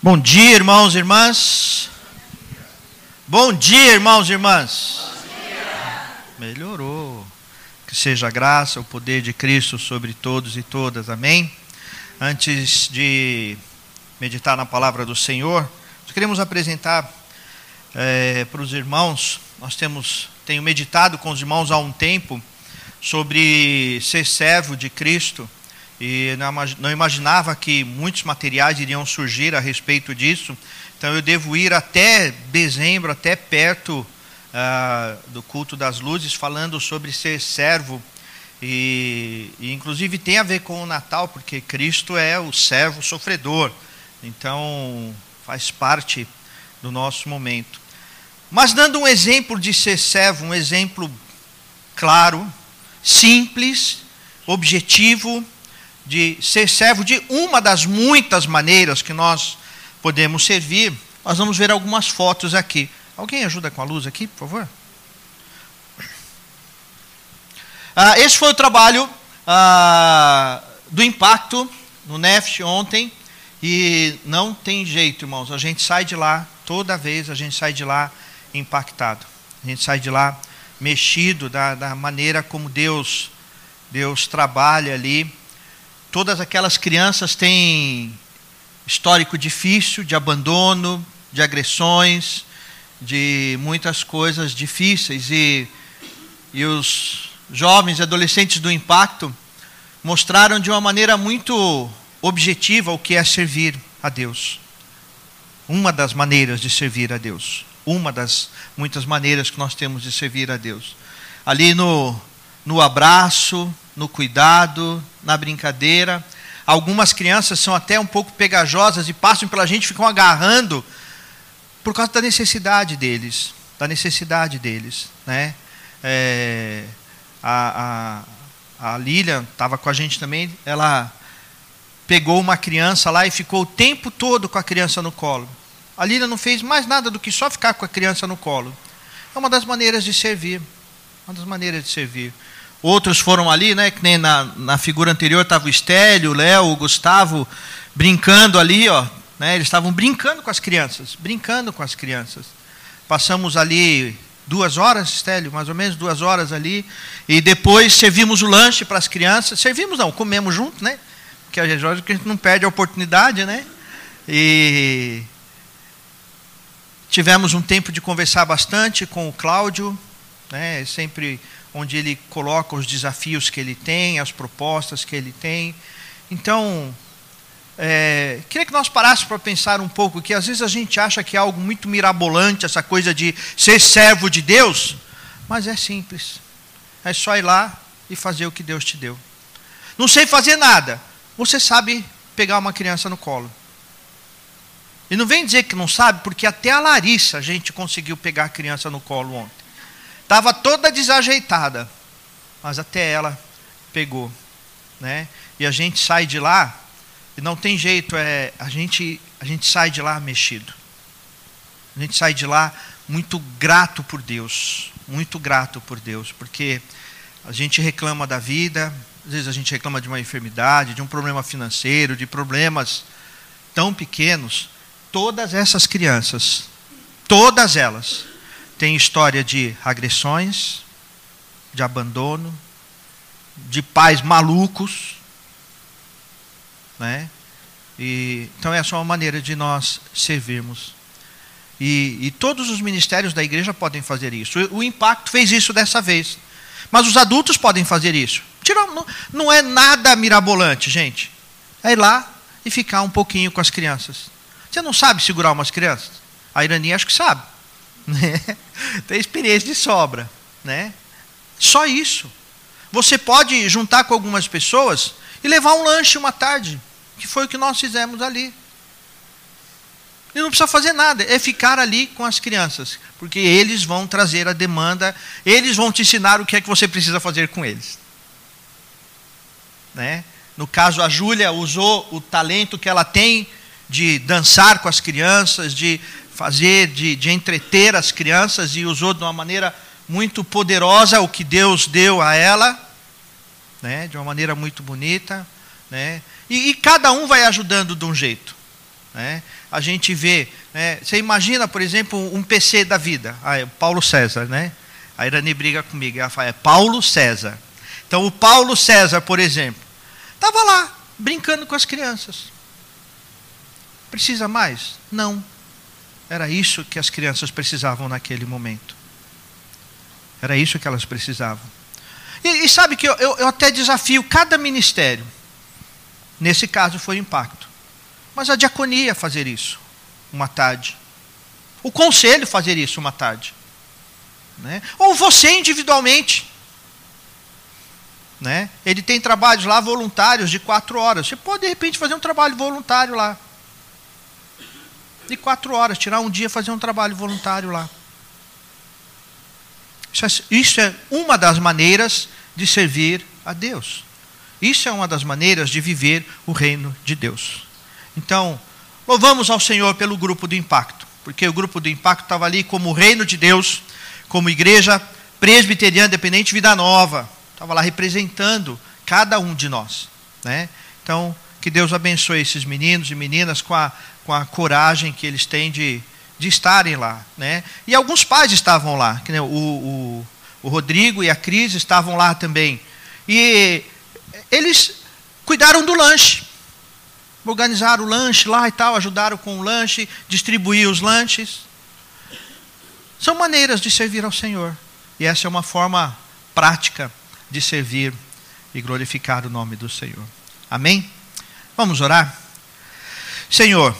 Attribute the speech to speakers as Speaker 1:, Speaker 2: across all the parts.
Speaker 1: Bom dia, irmãos e irmãs. Bom dia, irmãos e irmãs. Melhorou. Que seja a graça, o poder de Cristo sobre todos e todas. Amém. Antes de meditar na palavra do Senhor, nós queremos apresentar é, para os irmãos. Nós temos tenho meditado com os irmãos há um tempo sobre ser servo de Cristo e não imaginava que muitos materiais iriam surgir a respeito disso. Então eu devo ir até dezembro, até perto uh, do culto das luzes, falando sobre ser servo. E, e, inclusive tem a ver com o Natal, porque Cristo é o servo sofredor. Então faz parte do nosso momento. Mas dando um exemplo de ser servo, um exemplo claro, simples, objetivo de ser servo de uma das muitas maneiras que nós podemos servir, nós vamos ver algumas fotos aqui. Alguém ajuda com a luz aqui, por favor? Ah, esse foi o trabalho ah, do impacto no NEFT ontem. E não tem jeito, irmãos. A gente sai de lá, toda vez a gente sai de lá impactado. A gente sai de lá mexido da, da maneira como Deus, Deus trabalha ali todas aquelas crianças têm histórico difícil de abandono, de agressões, de muitas coisas difíceis e, e os jovens e adolescentes do impacto mostraram de uma maneira muito objetiva o que é servir a Deus. Uma das maneiras de servir a Deus. Uma das muitas maneiras que nós temos de servir a Deus. Ali no, no abraço, no cuidado, na brincadeira. Algumas crianças são até um pouco pegajosas e passam pela gente, ficam agarrando por causa da necessidade deles, da necessidade deles, né? É, a, a, a Lilian estava com a gente também, ela pegou uma criança lá e ficou o tempo todo com a criança no colo. A Lilian não fez mais nada do que só ficar com a criança no colo. É uma das maneiras de servir, uma das maneiras de servir. Outros foram ali, né? Que nem na, na figura anterior estava o Estélio, o Léo, o Gustavo brincando ali, ó. Né, eles estavam brincando com as crianças, brincando com as crianças. Passamos ali duas horas, Estélio, mais ou menos duas horas ali, e depois servimos o lanche para as crianças. Servimos não, comemos junto, né? Porque a gente não perde a oportunidade, né? E tivemos um tempo de conversar bastante com o Cláudio, né? Sempre onde ele coloca os desafios que ele tem, as propostas que ele tem. Então, é, queria que nós parássemos para pensar um pouco que às vezes a gente acha que é algo muito mirabolante essa coisa de ser servo de Deus, mas é simples. É só ir lá e fazer o que Deus te deu. Não sei fazer nada. Você sabe pegar uma criança no colo. E não vem dizer que não sabe, porque até a Larissa a gente conseguiu pegar a criança no colo ontem. Estava toda desajeitada, mas até ela pegou, né? E a gente sai de lá e não tem jeito, é a gente a gente sai de lá mexido. A gente sai de lá muito grato por Deus, muito grato por Deus, porque a gente reclama da vida, às vezes a gente reclama de uma enfermidade, de um problema financeiro, de problemas tão pequenos. Todas essas crianças, todas elas, tem história de agressões, de abandono, de pais malucos, né? E, então essa é uma maneira de nós servirmos. E, e, todos os ministérios da igreja podem fazer isso. O, impacto fez isso dessa vez. Mas os adultos podem fazer isso. Não, não é nada mirabolante, gente. É ir lá e ficar um pouquinho com as crianças. Você não sabe segurar umas crianças? A Irani acho que sabe. Né? Tem experiência de sobra. Né? Só isso. Você pode juntar com algumas pessoas e levar um lanche uma tarde, que foi o que nós fizemos ali. E não precisa fazer nada, é ficar ali com as crianças, porque eles vão trazer a demanda, eles vão te ensinar o que é que você precisa fazer com eles. Né? No caso, a Júlia usou o talento que ela tem de dançar com as crianças, de fazer, de, de entreter as crianças e usou de uma maneira muito poderosa o que Deus deu a ela, né, de uma maneira muito bonita. Né, e, e cada um vai ajudando de um jeito. Né? A gente vê, né? você imagina, por exemplo, um PC da vida, ah, é Paulo César, né? A Irani briga comigo, ela fala, é Paulo César. Então, o Paulo César, por exemplo, estava lá, brincando com as crianças. Precisa mais? Não. Era isso que as crianças precisavam naquele momento. Era isso que elas precisavam. E, e sabe que eu, eu, eu até desafio cada ministério. Nesse caso foi impacto. Mas a diaconia fazer isso uma tarde. O conselho fazer isso uma tarde. Né? Ou você individualmente. Né? Ele tem trabalhos lá voluntários de quatro horas. Você pode, de repente, fazer um trabalho voluntário lá. De quatro horas, tirar um dia fazer um trabalho voluntário lá. Isso é, isso é uma das maneiras de servir a Deus. Isso é uma das maneiras de viver o reino de Deus. Então, louvamos ao Senhor pelo grupo do impacto, porque o grupo do impacto estava ali como reino de Deus, como igreja presbiteriana dependente vida nova, estava lá representando cada um de nós, né? Então, que Deus abençoe esses meninos e meninas com a, com a coragem que eles têm de, de estarem lá, né? E alguns pais estavam lá, que, né, o, o, o Rodrigo e a Cris estavam lá também. E eles cuidaram do lanche. Organizaram o lanche lá e tal, ajudaram com o lanche, distribuir os lanches. São maneiras de servir ao Senhor. E essa é uma forma prática de servir e glorificar o nome do Senhor. Amém? Vamos orar? Senhor,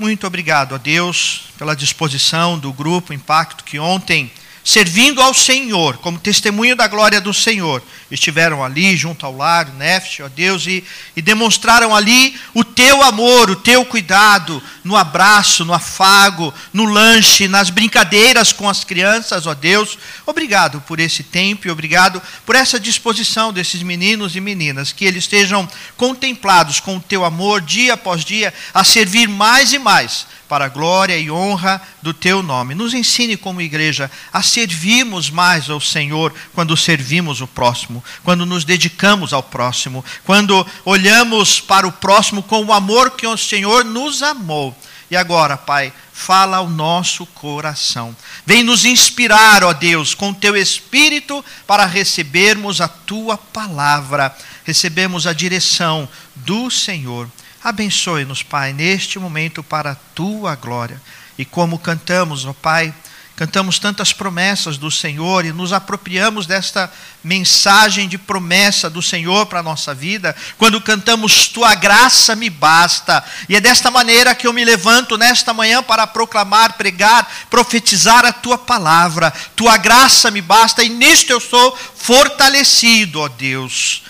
Speaker 1: muito obrigado a Deus pela disposição do grupo Impacto que ontem servindo ao Senhor, como testemunho da glória do Senhor. Estiveram ali junto ao lar, Nefte, ó Deus, e, e demonstraram ali o teu amor, o teu cuidado, no abraço, no afago, no lanche, nas brincadeiras com as crianças, ó Deus. Obrigado por esse tempo e obrigado por essa disposição desses meninos e meninas, que eles estejam contemplados com o teu amor dia após dia, a servir mais e mais para a glória e honra do teu nome. Nos ensine como igreja a servirmos mais ao Senhor quando servimos o próximo, quando nos dedicamos ao próximo, quando olhamos para o próximo com o amor que o Senhor nos amou. E agora, Pai, fala ao nosso coração. Vem nos inspirar, ó Deus, com teu espírito para recebermos a tua palavra, recebemos a direção do Senhor. Abençoe-nos, Pai, neste momento para a tua glória. E como cantamos, ó Pai, cantamos tantas promessas do Senhor e nos apropriamos desta mensagem de promessa do Senhor para a nossa vida, quando cantamos Tua graça me basta. E é desta maneira que eu me levanto nesta manhã para proclamar, pregar, profetizar a Tua palavra. Tua graça me basta e nisto eu sou fortalecido, ó Deus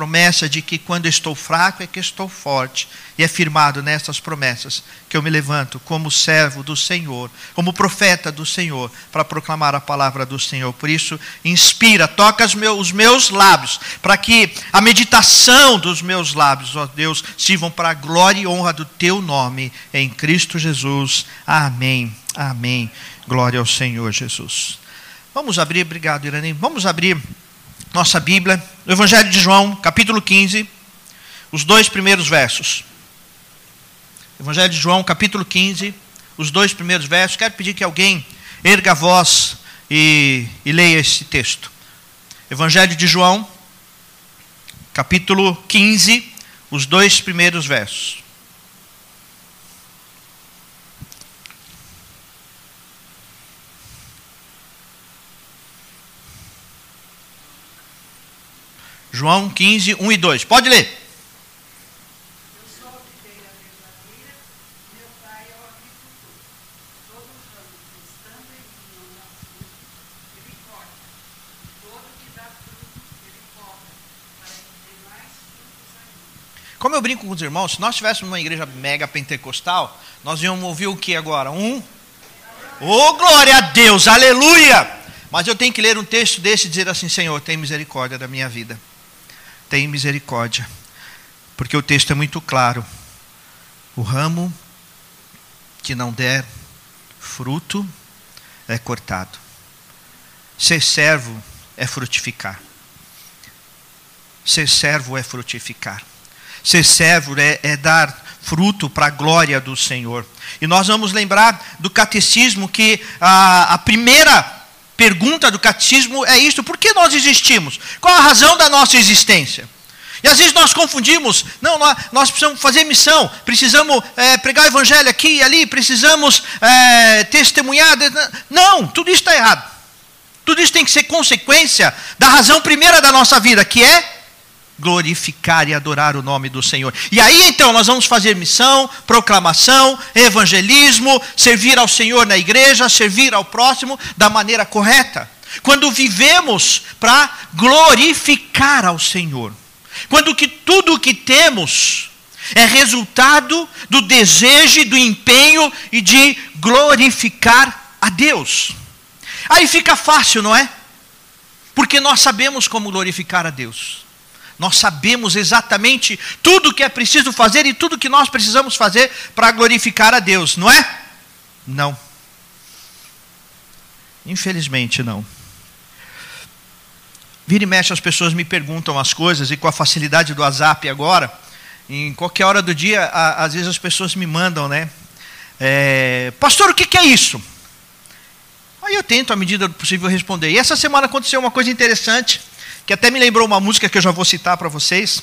Speaker 1: promessa de que quando estou fraco é que estou forte. E é firmado nessas promessas que eu me levanto como servo do Senhor, como profeta do Senhor, para proclamar a palavra do Senhor. Por isso, inspira, toca os meus, os meus lábios, para que a meditação dos meus lábios, ó Deus, sirvam para a glória e honra do teu nome, em Cristo Jesus. Amém. Amém. Glória ao Senhor Jesus. Vamos abrir, obrigado, Irani. Vamos abrir nossa Bíblia, no Evangelho de João, capítulo 15, os dois primeiros versos. Evangelho de João, capítulo 15, os dois primeiros versos. Quero pedir que alguém erga a voz e, e leia esse texto. Evangelho de João, capítulo 15, os dois primeiros versos. João 15, 1 e 2. Pode ler. Como eu brinco com os irmãos, se nós estivéssemos numa igreja mega pentecostal, nós íamos ouvir o que agora? Um? Oh, glória a Deus, aleluia! Mas eu tenho que ler um texto desse e dizer assim: Senhor, tem misericórdia da minha vida tem misericórdia. Porque o texto é muito claro. O ramo que não der fruto é cortado. Ser servo é frutificar. Ser servo é frutificar. Ser servo é, é dar fruto para a glória do Senhor. E nós vamos lembrar do catecismo que a, a primeira pergunta do catecismo é isto: por que nós existimos? Qual a razão da nossa existência? E às vezes nós confundimos, não, nós, precisamos fazer missão, precisamos é, pregar o evangelho aqui e ali, precisamos é, testemunhar. Não, tudo isso está errado. Tudo isso tem que ser consequência da razão primeira da nossa vida, que é glorificar e adorar o nome do Senhor. E aí então nós vamos fazer missão, proclamação, evangelismo, servir ao Senhor na igreja, servir ao próximo da maneira correta. Quando vivemos para glorificar ao Senhor. Quando que tudo o que temos é resultado do desejo, do empenho e de glorificar a Deus. Aí fica fácil, não é? Porque nós sabemos como glorificar a Deus. Nós sabemos exatamente tudo que é preciso fazer e tudo que nós precisamos fazer para glorificar a Deus, não é? Não. Infelizmente não. Vira e mexe, as pessoas me perguntam as coisas, e com a facilidade do WhatsApp agora, em qualquer hora do dia, a, às vezes as pessoas me mandam, né? É, Pastor, o que, que é isso? Aí eu tento, à medida do possível, responder. E essa semana aconteceu uma coisa interessante que até me lembrou uma música que eu já vou citar para vocês.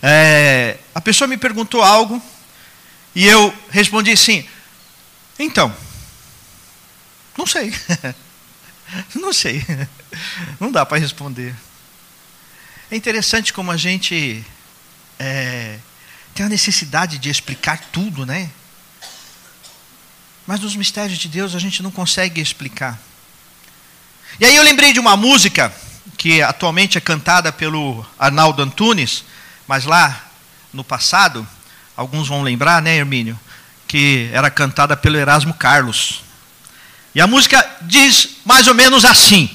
Speaker 1: É, a pessoa me perguntou algo e eu respondi assim: então, não sei. não sei. Não dá para responder. É interessante como a gente é, tem a necessidade de explicar tudo, né? Mas nos mistérios de Deus a gente não consegue explicar. E aí eu lembrei de uma música que atualmente é cantada pelo Arnaldo Antunes, mas lá no passado, alguns vão lembrar, né, Hermínio, que era cantada pelo Erasmo Carlos. E a música diz mais ou menos assim: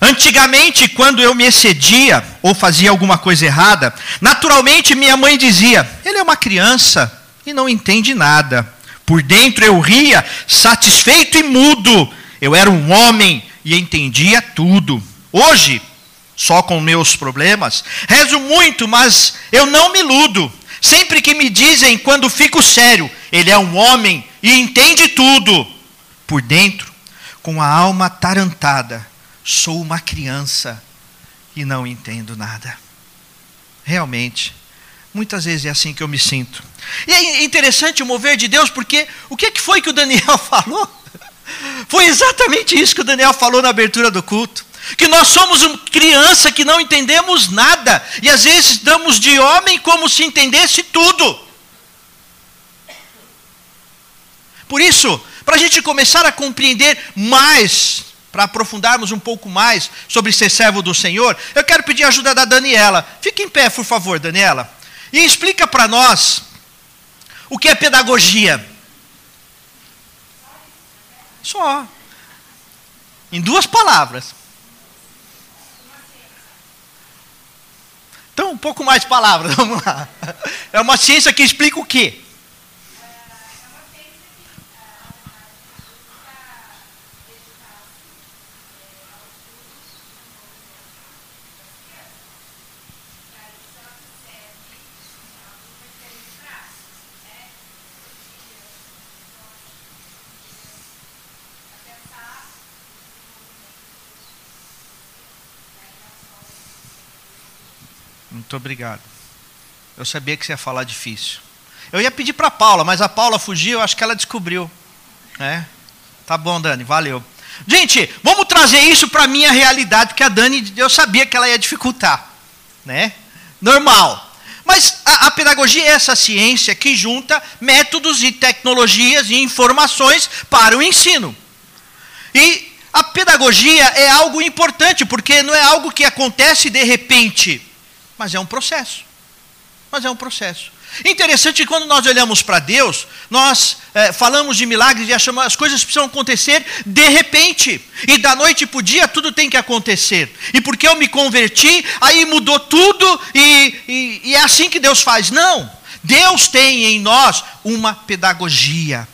Speaker 1: Antigamente, quando eu me excedia ou fazia alguma coisa errada, naturalmente minha mãe dizia: Ele é uma criança e não entende nada. Por dentro eu ria, satisfeito e mudo. Eu era um homem e entendia tudo. Hoje, só com meus problemas, rezo muito, mas eu não me iludo. Sempre que me dizem, quando fico sério, ele é um homem e entende tudo. Por dentro, com a alma tarantada, sou uma criança e não entendo nada. Realmente, muitas vezes é assim que eu me sinto. E é interessante o mover de Deus, porque o que foi que o Daniel falou? Foi exatamente isso que o Daniel falou na abertura do culto que nós somos uma criança que não entendemos nada, e às vezes damos de homem como se entendesse tudo. Por isso, para a gente começar a compreender mais, para aprofundarmos um pouco mais sobre ser servo do Senhor, eu quero pedir a ajuda da Daniela. Fique em pé, por favor, Daniela, e explica para nós o que é pedagogia. Só. Em duas palavras. Então, um pouco mais de palavras, vamos lá. É uma ciência que explica o quê? Muito obrigado. Eu sabia que você ia falar difícil. Eu ia pedir para a Paula, mas a Paula fugiu, acho que ela descobriu. É? Tá bom, Dani, valeu. Gente, vamos trazer isso para a minha realidade, porque a Dani, eu sabia que ela ia dificultar. Né? Normal. Mas a, a, pedagogia é essa ciência que junta métodos e tecnologias e informações para o ensino. E a pedagogia é algo importante, porque não é algo que acontece de repente. Mas é um processo. Mas é um processo. Interessante que quando nós olhamos para Deus, nós é, falamos de milagres e achamos as coisas precisam acontecer de repente. E da noite para o dia tudo tem que acontecer. E porque eu me converti, aí mudou tudo e, e, e é assim que Deus faz. Não. Deus tem em nós uma pedagogia.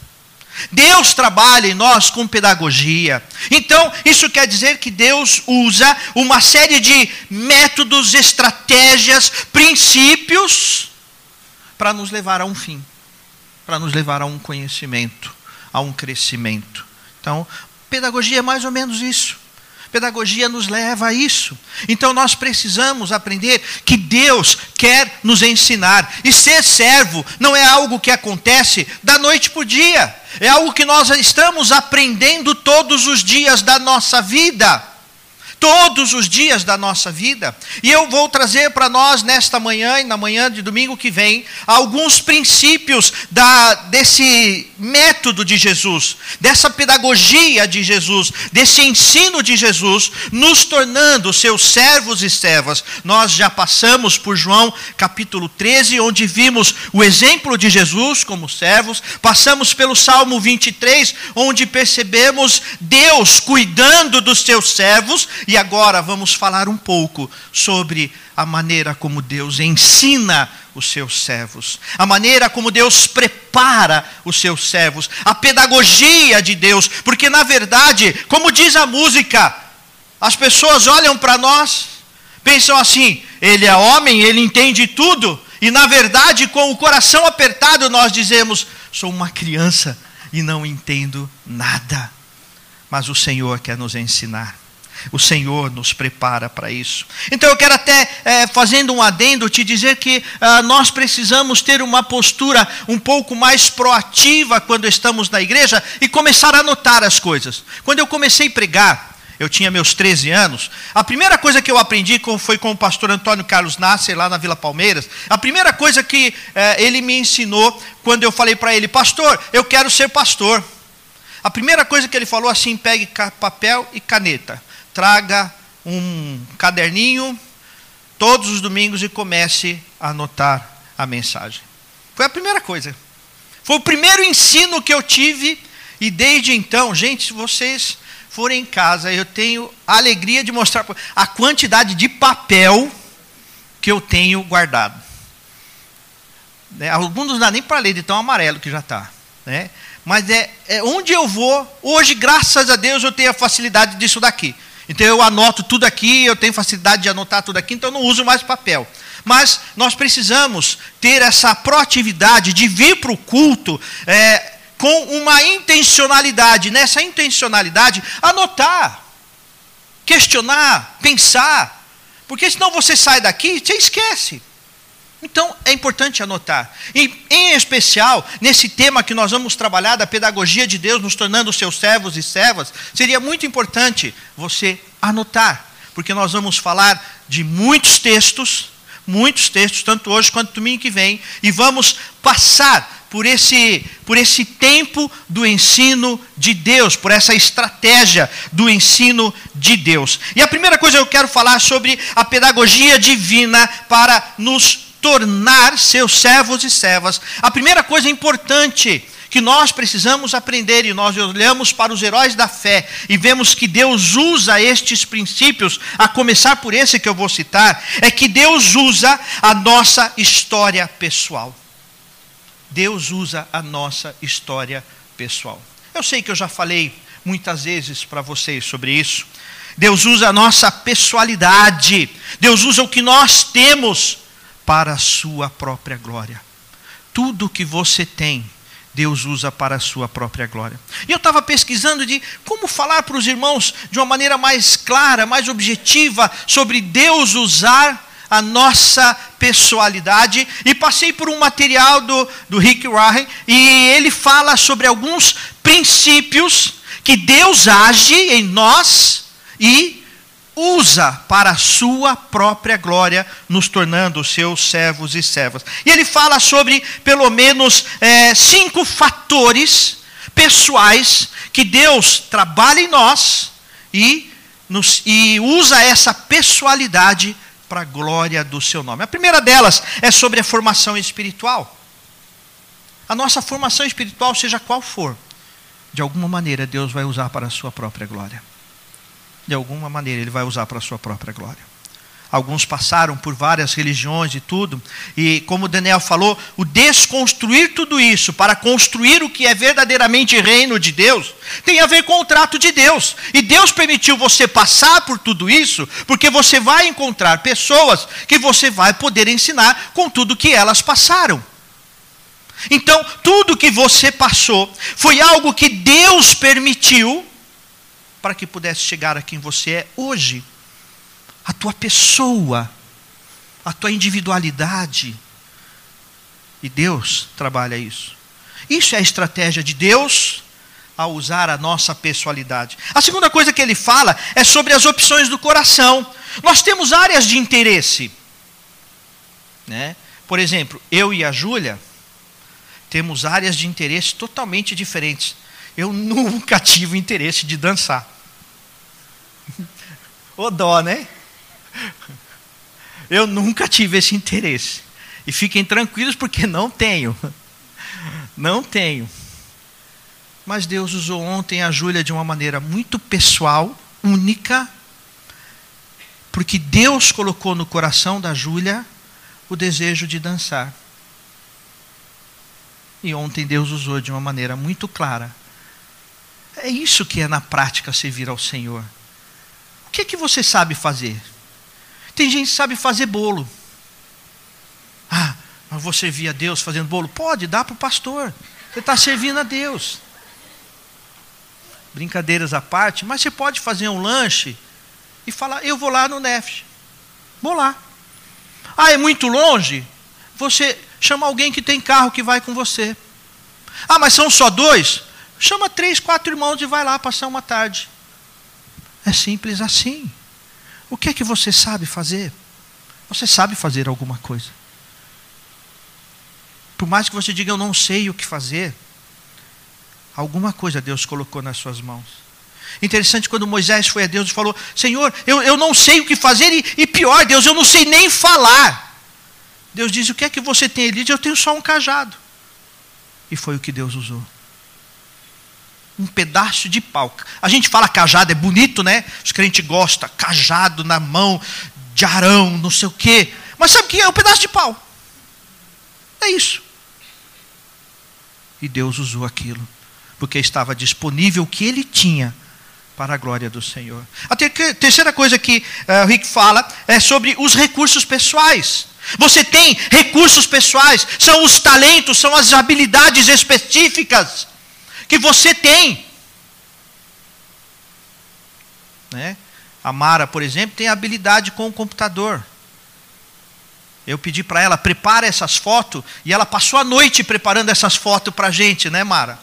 Speaker 1: Deus trabalha em nós com pedagogia. Então, isso quer dizer que Deus usa uma série de métodos, estratégias, princípios para nos levar a um fim, para nos levar a um conhecimento, a um crescimento. Então, pedagogia é mais ou menos isso. Pedagogia nos leva a isso. Então nós precisamos aprender que Deus quer nos ensinar. E ser servo não é algo que acontece da noite para o dia. É algo que nós estamos aprendendo todos os dias da nossa vida todos os dias da nossa vida. E eu vou trazer para nós nesta manhã e na manhã de domingo que vem alguns princípios da, desse método de Jesus, dessa pedagogia de Jesus, desse ensino de Jesus, nos tornando seus servos e servas. Nós já passamos por João capítulo 13, onde vimos o exemplo de Jesus como servos, passamos pelo Salmo 23, onde percebemos Deus cuidando dos seus servos e e agora vamos falar um pouco sobre a maneira como Deus ensina os seus servos, a maneira como Deus prepara os seus servos, a pedagogia de Deus, porque na verdade, como diz a música, as pessoas olham para nós, pensam assim: ele é homem, ele entende tudo, e na verdade, com o coração apertado, nós dizemos: sou uma criança e não entendo nada. Mas o Senhor quer nos ensinar. O Senhor nos prepara para isso. Então eu quero até, é, fazendo um adendo, te dizer que ah, nós precisamos ter uma postura um pouco mais proativa quando estamos na igreja e começar a notar as coisas. Quando eu comecei a pregar, eu tinha meus 13 anos, a primeira coisa que eu aprendi foi com o pastor Antônio Carlos Nasser, lá na Vila Palmeiras. A primeira coisa que eh, ele me ensinou, quando eu falei para ele, pastor, eu quero ser pastor. A primeira coisa que ele falou assim: pegue papel e caneta traga um caderninho todos os domingos e comece a anotar a mensagem. Foi a primeira coisa. Foi o primeiro ensino que eu tive e desde então, gente, se vocês forem em casa, eu tenho a alegria de mostrar a quantidade de papel que eu tenho guardado. Né? Alguns não dá nem para ler de tão amarelo que já está. Né? Mas é, é onde eu vou, hoje, graças a Deus, eu tenho a facilidade disso daqui. Então eu anoto tudo aqui, eu tenho facilidade de anotar tudo aqui, então eu não uso mais papel. Mas nós precisamos ter essa proatividade de vir para o culto é, com uma intencionalidade. Nessa intencionalidade, anotar, questionar, pensar. Porque senão você sai daqui e você esquece. Então é importante anotar. E, em especial, nesse tema que nós vamos trabalhar da pedagogia de Deus, nos tornando seus servos e servas, seria muito importante você anotar, porque nós vamos falar de muitos textos, muitos textos, tanto hoje quanto domingo que vem, e vamos passar por esse, por esse tempo do ensino de Deus, por essa estratégia do ensino de Deus. E a primeira coisa que eu quero falar sobre a pedagogia divina para nos tornar seus servos e servas. A primeira coisa importante que nós precisamos aprender, e nós olhamos para os heróis da fé e vemos que Deus usa estes princípios, a começar por esse que eu vou citar, é que Deus usa a nossa história pessoal. Deus usa a nossa história pessoal. Eu sei que eu já falei muitas vezes para vocês sobre isso. Deus usa a nossa pessoalidade. Deus usa o que nós temos para a sua própria glória. Tudo que você tem, Deus usa para a sua própria glória. E eu estava pesquisando de como falar para os irmãos de uma maneira mais clara, mais objetiva, sobre Deus usar a nossa pessoalidade. E passei por um material do, do Rick Warren, e ele fala sobre alguns princípios que Deus age em nós e usa para a sua própria glória, nos tornando seus servos e servas. E ele fala sobre pelo menos é, cinco fatores pessoais que Deus trabalha em nós e, nos, e usa essa pessoalidade para a glória do seu nome. A primeira delas é sobre a formação espiritual. A nossa formação espiritual, seja qual for, de alguma maneira Deus vai usar para a sua própria glória de alguma maneira, ele vai usar para a sua própria glória. Alguns passaram por várias religiões e tudo, e como Daniel falou, o desconstruir tudo isso para construir o que é verdadeiramente reino de Deus, tem a ver com o trato de Deus. E Deus permitiu você passar por tudo isso, porque você vai encontrar pessoas que você vai poder ensinar com tudo que elas passaram. Então, tudo que você passou foi algo que Deus permitiu para que pudesse chegar a quem você é hoje. A tua pessoa, a tua individualidade. E Deus trabalha isso. Isso é a estratégia de Deus ao usar a nossa pessoalidade. A segunda coisa que ele fala é sobre as opções do coração. Nós temos áreas de interesse. Né? Por exemplo, eu e a Júlia temos áreas de interesse totalmente diferentes. Eu nunca tive interesse de dançar. Ô dó, né? Eu nunca tive esse interesse. E fiquem tranquilos porque não tenho. Não tenho. Mas Deus usou ontem a Júlia de uma maneira muito pessoal, única, porque Deus colocou no coração da Júlia o desejo de dançar. E ontem Deus usou de uma maneira muito clara. É isso que é na prática servir ao Senhor. O que é que você sabe fazer? Tem gente que sabe fazer bolo. Ah, mas vou servir a Deus fazendo bolo? Pode, dá para o pastor. Você está servindo a Deus. Brincadeiras à parte, mas você pode fazer um lanche e falar: Eu vou lá no NEF. Vou lá. Ah, é muito longe? Você chama alguém que tem carro que vai com você. Ah, mas são só dois? Chama três, quatro irmãos e vai lá passar uma tarde. É simples assim. O que é que você sabe fazer? Você sabe fazer alguma coisa. Por mais que você diga, eu não sei o que fazer, alguma coisa Deus colocou nas suas mãos. Interessante quando Moisés foi a Deus e falou: Senhor, eu, eu não sei o que fazer, e, e pior, Deus, eu não sei nem falar. Deus diz: O que é que você tem? Ele diz: Eu tenho só um cajado. E foi o que Deus usou. Um pedaço de pau. A gente fala cajado, é bonito, né? Os crentes gostam, cajado na mão, de arão, não sei o quê. Mas sabe o que é? Um pedaço de pau. É isso. E Deus usou aquilo, porque estava disponível o que ele tinha para a glória do Senhor. A terceira coisa que uh, o Rick fala é sobre os recursos pessoais. Você tem recursos pessoais, são os talentos, são as habilidades específicas que você tem. Né? A Mara, por exemplo, tem habilidade com o computador. Eu pedi para ela, prepara essas fotos, e ela passou a noite preparando essas fotos para a gente, né, Mara?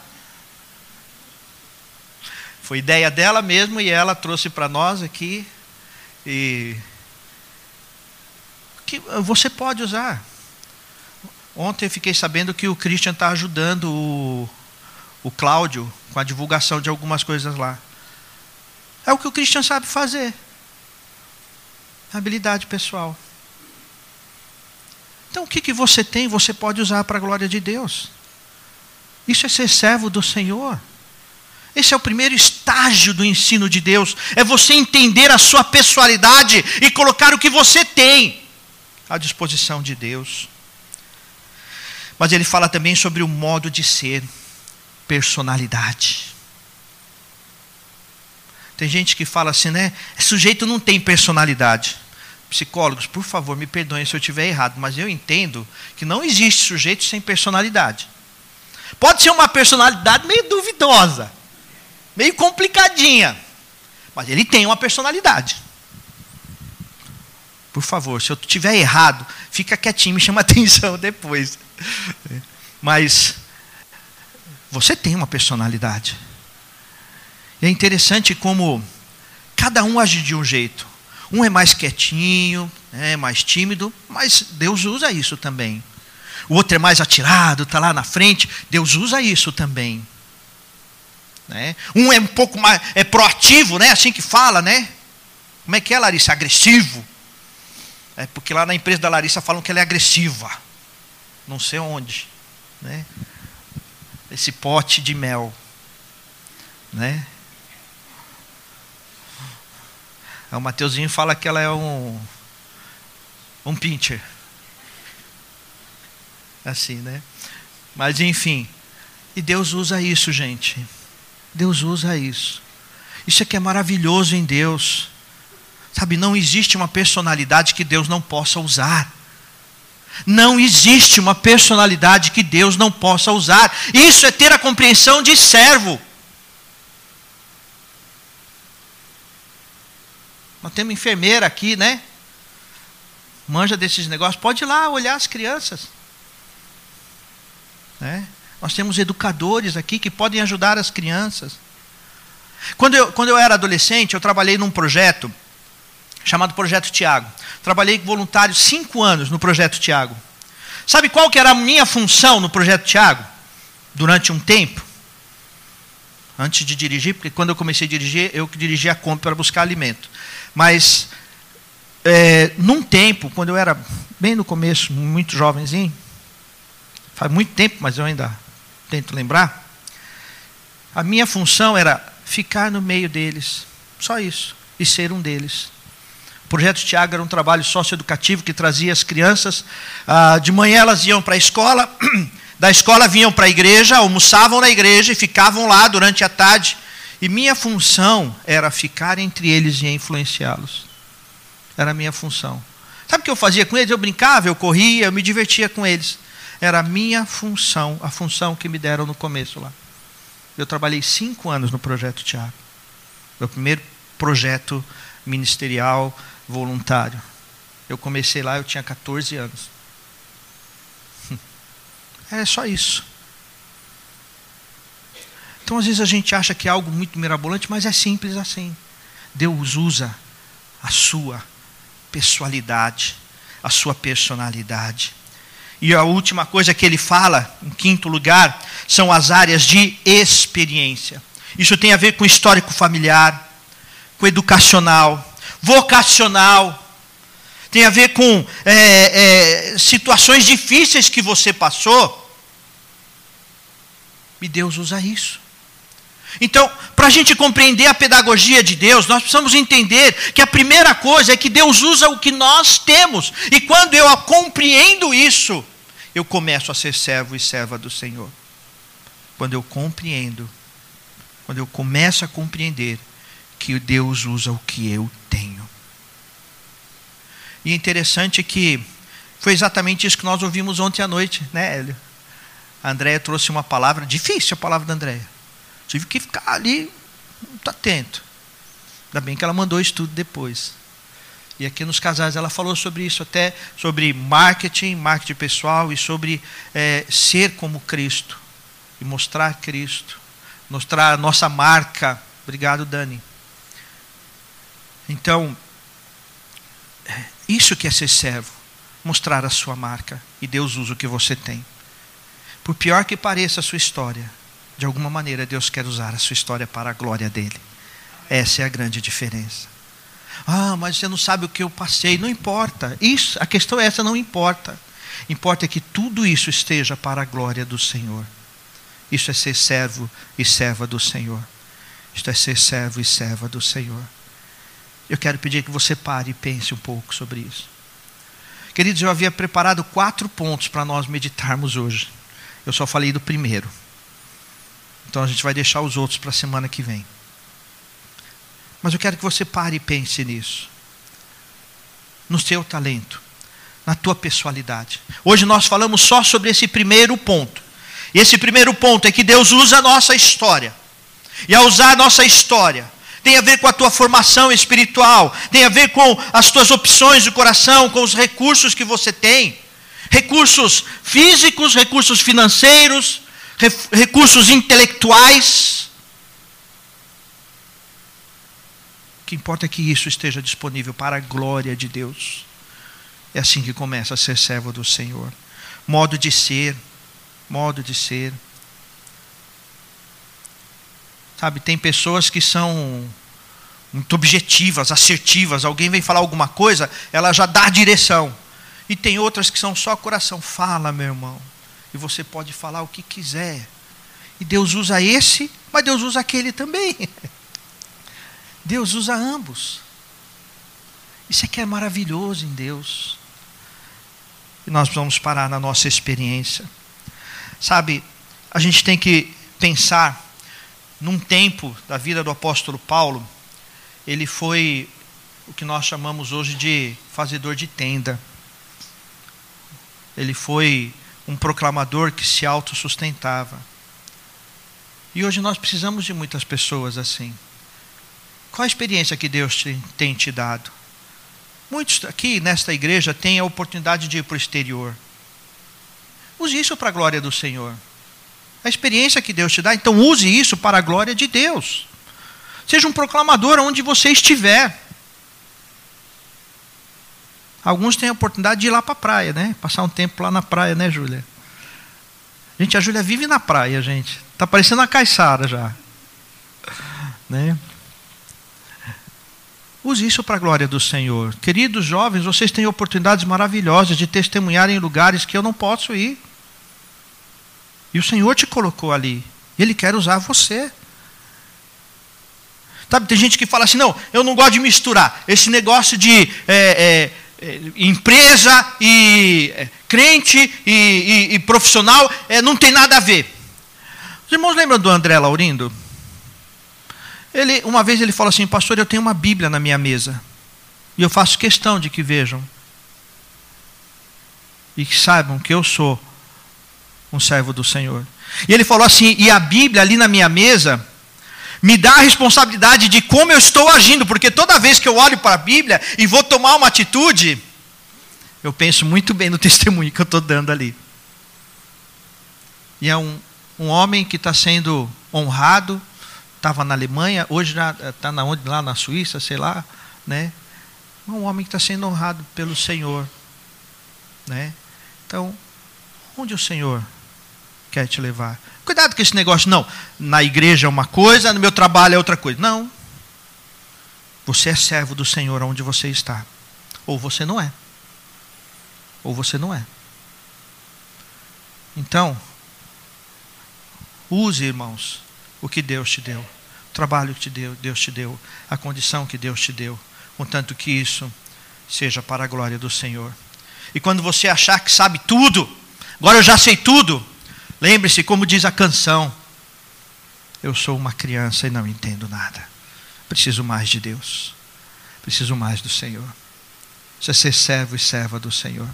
Speaker 1: Foi ideia dela mesmo e ela trouxe para nós aqui. E que você pode usar. Ontem eu fiquei sabendo que o Christian está ajudando o, o Cláudio com a divulgação de algumas coisas lá. É o que o Christian sabe fazer. Habilidade pessoal. Então, o que, que você tem, você pode usar para a glória de Deus. Isso é ser servo do Senhor. Esse é o primeiro estágio do ensino de Deus. É você entender a sua pessoalidade e colocar o que você tem à disposição de Deus. Mas ele fala também sobre o modo de ser, personalidade. Tem gente que fala assim, né? Sujeito não tem personalidade. Psicólogos, por favor, me perdoem se eu estiver errado, mas eu entendo que não existe sujeito sem personalidade. Pode ser uma personalidade meio duvidosa, meio complicadinha, mas ele tem uma personalidade. Por favor, se eu estiver errado, fica quietinho, me chama atenção depois. Mas você tem uma personalidade. E é interessante como cada um age de um jeito. Um é mais quietinho, é mais tímido, mas Deus usa isso também. O outro é mais atirado, está lá na frente, Deus usa isso também. Né? Um é um pouco mais é proativo, né? assim que fala, né? Como é que é, Larissa? Agressivo. É porque lá na empresa da Larissa falam que ela é agressiva. Não sei onde. Né? Esse pote de mel. Né? O Mateuzinho fala que ela é um, um pincher. Assim, né? Mas enfim. E Deus usa isso, gente. Deus usa isso. Isso é que é maravilhoso em Deus. Sabe, não existe uma personalidade que Deus não possa usar. Não existe uma personalidade que Deus não possa usar. Isso é ter a compreensão de servo. Nós temos enfermeira aqui, né? Manja desses negócios. Pode ir lá olhar as crianças. Né? Nós temos educadores aqui que podem ajudar as crianças. Quando eu, quando eu era adolescente, eu trabalhei num projeto chamado Projeto Tiago. Trabalhei com voluntários cinco anos no Projeto Tiago. Sabe qual que era a minha função no Projeto Tiago? Durante um tempo? Antes de dirigir, porque quando eu comecei a dirigir, eu que dirigia a Kombi para buscar alimento. Mas, é, num tempo, quando eu era bem no começo, muito jovenzinho, faz muito tempo, mas eu ainda tento lembrar, a minha função era ficar no meio deles, só isso, e ser um deles. Projeto Tiago era um trabalho socioeducativo que trazia as crianças, ah, de manhã elas iam para a escola, da escola vinham para a igreja, almoçavam na igreja e ficavam lá durante a tarde e minha função era ficar entre eles e influenciá-los. Era a minha função. Sabe o que eu fazia com eles? Eu brincava, eu corria, eu me divertia com eles. Era a minha função, a função que me deram no começo lá. Eu trabalhei cinco anos no projeto Tiago. Meu primeiro projeto ministerial voluntário. Eu comecei lá, eu tinha 14 anos. É só isso. Então, às vezes, a gente acha que é algo muito mirabolante, mas é simples assim. Deus usa a sua pessoalidade, a sua personalidade. E a última coisa que ele fala, em quinto lugar, são as áreas de experiência. Isso tem a ver com histórico familiar, com educacional, vocacional, tem a ver com é, é, situações difíceis que você passou. E Deus usa isso. Então, para a gente compreender a pedagogia de Deus, nós precisamos entender que a primeira coisa é que Deus usa o que nós temos. E quando eu compreendo isso, eu começo a ser servo e serva do Senhor. Quando eu compreendo, quando eu começo a compreender que Deus usa o que eu tenho. E é interessante que foi exatamente isso que nós ouvimos ontem à noite, né, Hélio? A Andréia trouxe uma palavra, difícil a palavra da Andréia Tive que ficar ali, muito atento. Ainda bem que ela mandou isso tudo depois. E aqui nos casais ela falou sobre isso, até sobre marketing, marketing pessoal e sobre é, ser como Cristo. E mostrar Cristo. Mostrar a nossa marca. Obrigado, Dani. Então, é, isso que é ser servo. Mostrar a sua marca. E Deus usa o que você tem. Por pior que pareça a sua história, de alguma maneira, Deus quer usar a sua história para a glória dele. Essa é a grande diferença. Ah, mas você não sabe o que eu passei. Não importa. Isso, a questão é essa, não importa. Importa que tudo isso esteja para a glória do Senhor. Isso é ser servo e serva do Senhor. Isto é ser servo e serva do Senhor. Eu quero pedir que você pare e pense um pouco sobre isso. Queridos, eu havia preparado quatro pontos para nós meditarmos hoje. Eu só falei do primeiro. Então a gente vai deixar os outros para a semana que vem. Mas eu quero que você pare e pense nisso. No seu talento, na tua pessoalidade. Hoje nós falamos só sobre esse primeiro ponto. E esse primeiro ponto é que Deus usa a nossa história. E ao usar a nossa história, tem a ver com a tua formação espiritual, tem a ver com as tuas opções do coração, com os recursos que você tem. Recursos físicos, recursos financeiros, recursos intelectuais. O que importa é que isso esteja disponível para a glória de Deus. É assim que começa a ser servo do Senhor. Modo de ser, modo de ser. Sabe, tem pessoas que são muito objetivas, assertivas. Alguém vem falar alguma coisa, ela já dá a direção. E tem outras que são só coração. Fala, meu irmão e você pode falar o que quiser. E Deus usa esse, mas Deus usa aquele também. Deus usa ambos. Isso é que é maravilhoso em Deus. E nós vamos parar na nossa experiência. Sabe, a gente tem que pensar num tempo da vida do apóstolo Paulo, ele foi o que nós chamamos hoje de fazedor de tenda. ele foi um proclamador que se autossustentava. E hoje nós precisamos de muitas pessoas assim. Qual a experiência que Deus te, tem te dado? Muitos aqui nesta igreja têm a oportunidade de ir para o exterior. Use isso para a glória do Senhor. A experiência que Deus te dá, então use isso para a glória de Deus. Seja um proclamador onde você estiver. Alguns têm a oportunidade de ir lá para a praia, né? Passar um tempo lá na praia, né, Júlia? Gente, a Júlia vive na praia, gente. Está parecendo uma caiçara já. Né? Use isso para a glória do Senhor. Queridos jovens, vocês têm oportunidades maravilhosas de testemunhar em lugares que eu não posso ir. E o Senhor te colocou ali. Ele quer usar você. Sabe, tem gente que fala assim: não, eu não gosto de misturar. Esse negócio de é, é, é empresa e é, crente e, e, e profissional é, não tem nada a ver. Os irmãos lembram do André Laurindo? Ele, uma vez ele falou assim: Pastor, eu tenho uma Bíblia na minha mesa. E eu faço questão de que vejam. E que saibam que eu sou um servo do Senhor. E ele falou assim: e a Bíblia ali na minha mesa me dá a responsabilidade de como eu estou agindo, porque toda vez que eu olho para a Bíblia e vou tomar uma atitude, eu penso muito bem no testemunho que eu estou dando ali. E é um, um homem que está sendo honrado, estava na Alemanha, hoje está na onde, lá na Suíça, sei lá, né? Um homem que está sendo honrado pelo Senhor, né? Então, onde o Senhor quer te levar. Cuidado com esse negócio, não. Na igreja é uma coisa, no meu trabalho é outra coisa. Não. Você é servo do Senhor onde você está. Ou você não é. Ou você não é. Então, use, irmãos, o que Deus te deu. O trabalho que Deus te deu. A condição que Deus te deu. Contanto que isso seja para a glória do Senhor. E quando você achar que sabe tudo, agora eu já sei tudo, Lembre-se, como diz a canção: Eu sou uma criança e não entendo nada. Preciso mais de Deus. Preciso mais do Senhor. Você ser servo e serva do Senhor.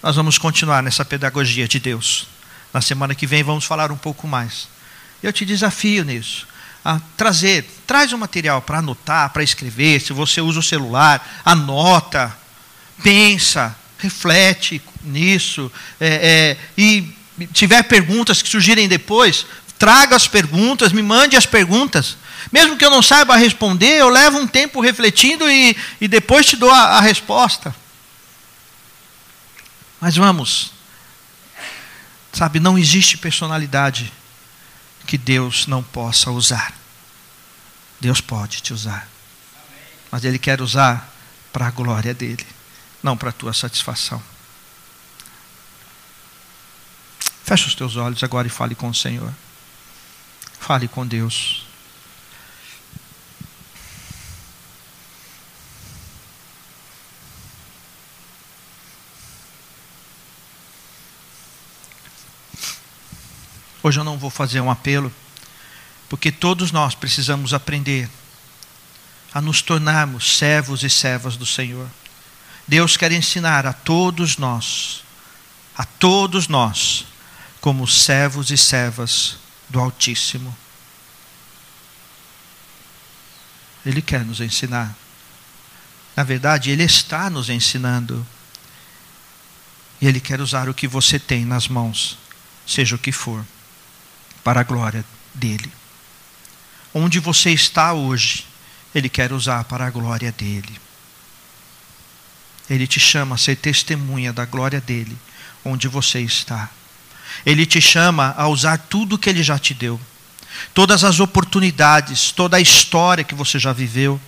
Speaker 1: Nós vamos continuar nessa pedagogia de Deus. Na semana que vem vamos falar um pouco mais. Eu te desafio nisso. A trazer, traz um material para anotar, para escrever. Se você usa o celular, anota, pensa, reflete nisso. É, é, e tiver perguntas que surgirem depois, traga as perguntas, me mande as perguntas. Mesmo que eu não saiba responder, eu levo um tempo refletindo e, e depois te dou a, a resposta. Mas vamos. Sabe, não existe personalidade que Deus não possa usar. Deus pode te usar. Mas Ele quer usar para a glória dele, não para a tua satisfação. Feche os teus olhos agora e fale com o Senhor. Fale com Deus. Hoje eu não vou fazer um apelo, porque todos nós precisamos aprender a nos tornarmos servos e servas do Senhor. Deus quer ensinar a todos nós, a todos nós, como servos e servas do Altíssimo. Ele quer nos ensinar. Na verdade, Ele está nos ensinando. E Ele quer usar o que você tem nas mãos, seja o que for, para a glória dEle. Onde você está hoje, Ele quer usar para a glória dEle. Ele te chama a ser testemunha da glória dEle, onde você está. Ele te chama a usar tudo que ele já te deu. Todas as oportunidades, toda a história que você já viveu,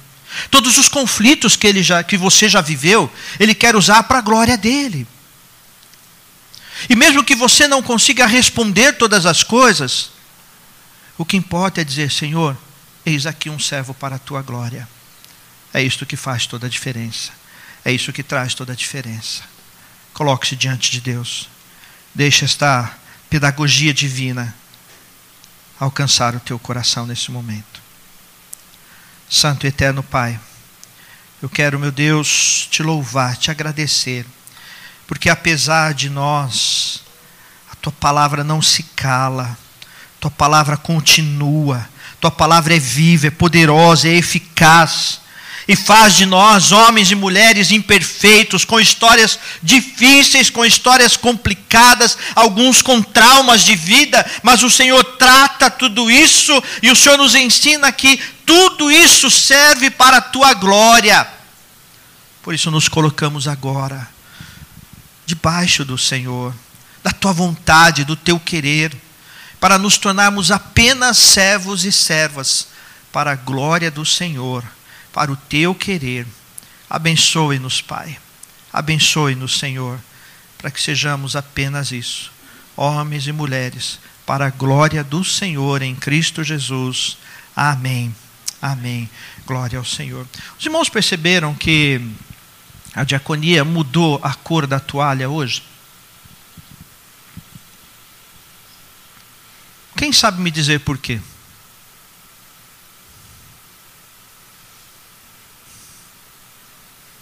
Speaker 1: todos os conflitos que, ele já, que você já viveu, ele quer usar para a glória dele. E mesmo que você não consiga responder todas as coisas, o que importa é dizer: Senhor, eis aqui um servo para a tua glória. É isto que faz toda a diferença. É isso que traz toda a diferença. Coloque-se diante de Deus. Deixa esta pedagogia divina alcançar o teu coração nesse momento. Santo e eterno Pai, eu quero, meu Deus, te louvar, te agradecer porque apesar de nós, a tua palavra não se cala, tua palavra continua, tua palavra é viva, é poderosa, é eficaz e faz de nós homens e mulheres imperfeitos, com histórias difíceis, com histórias complicadas, alguns com traumas de vida, mas o Senhor trata tudo isso e o Senhor nos ensina que tudo isso serve para a tua glória. Por isso nos colocamos agora debaixo do Senhor, da tua vontade, do teu querer, para nos tornarmos apenas servos e servas para a glória do Senhor para o teu querer. Abençoe-nos, Pai. Abençoe-nos, Senhor, para que sejamos apenas isso, homens e mulheres, para a glória do Senhor em Cristo Jesus. Amém. Amém. Glória ao Senhor. Os irmãos perceberam que a diaconia mudou a cor da toalha hoje? Quem sabe me dizer por quê?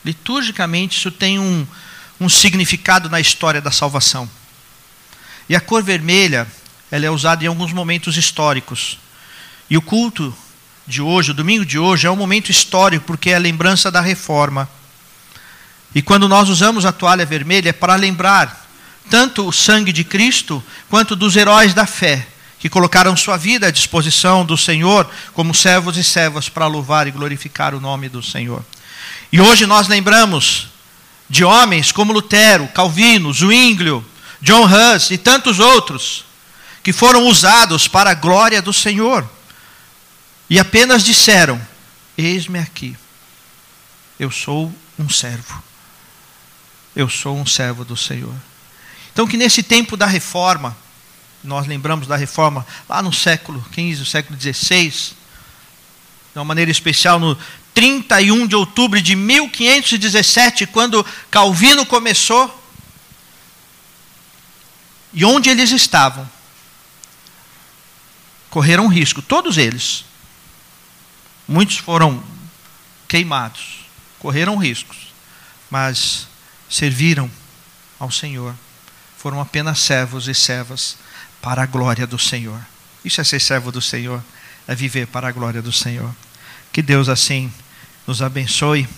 Speaker 1: Liturgicamente, isso tem um, um significado na história da salvação. E a cor vermelha, ela é usada em alguns momentos históricos. E o culto de hoje, o domingo de hoje, é um momento histórico, porque é a lembrança da reforma. E quando nós usamos a toalha vermelha, é para lembrar tanto o sangue de Cristo, quanto dos heróis da fé, que colocaram sua vida à disposição do Senhor, como servos e servas, para louvar e glorificar o nome do Senhor. E hoje nós lembramos de homens como Lutero, Calvino, Zwinglio, John Hus e tantos outros que foram usados para a glória do Senhor e apenas disseram: Eis-me aqui, eu sou um servo, eu sou um servo do Senhor. Então, que nesse tempo da reforma, nós lembramos da reforma lá no século XV, século XVI, de uma maneira especial no 31 de outubro de 1517, quando Calvino começou, e onde eles estavam, correram risco, todos eles. Muitos foram queimados, correram riscos, mas serviram ao Senhor. Foram apenas servos e servas para a glória do Senhor. Isso é ser servo do Senhor, é viver para a glória do Senhor. Que Deus assim nos abençoe.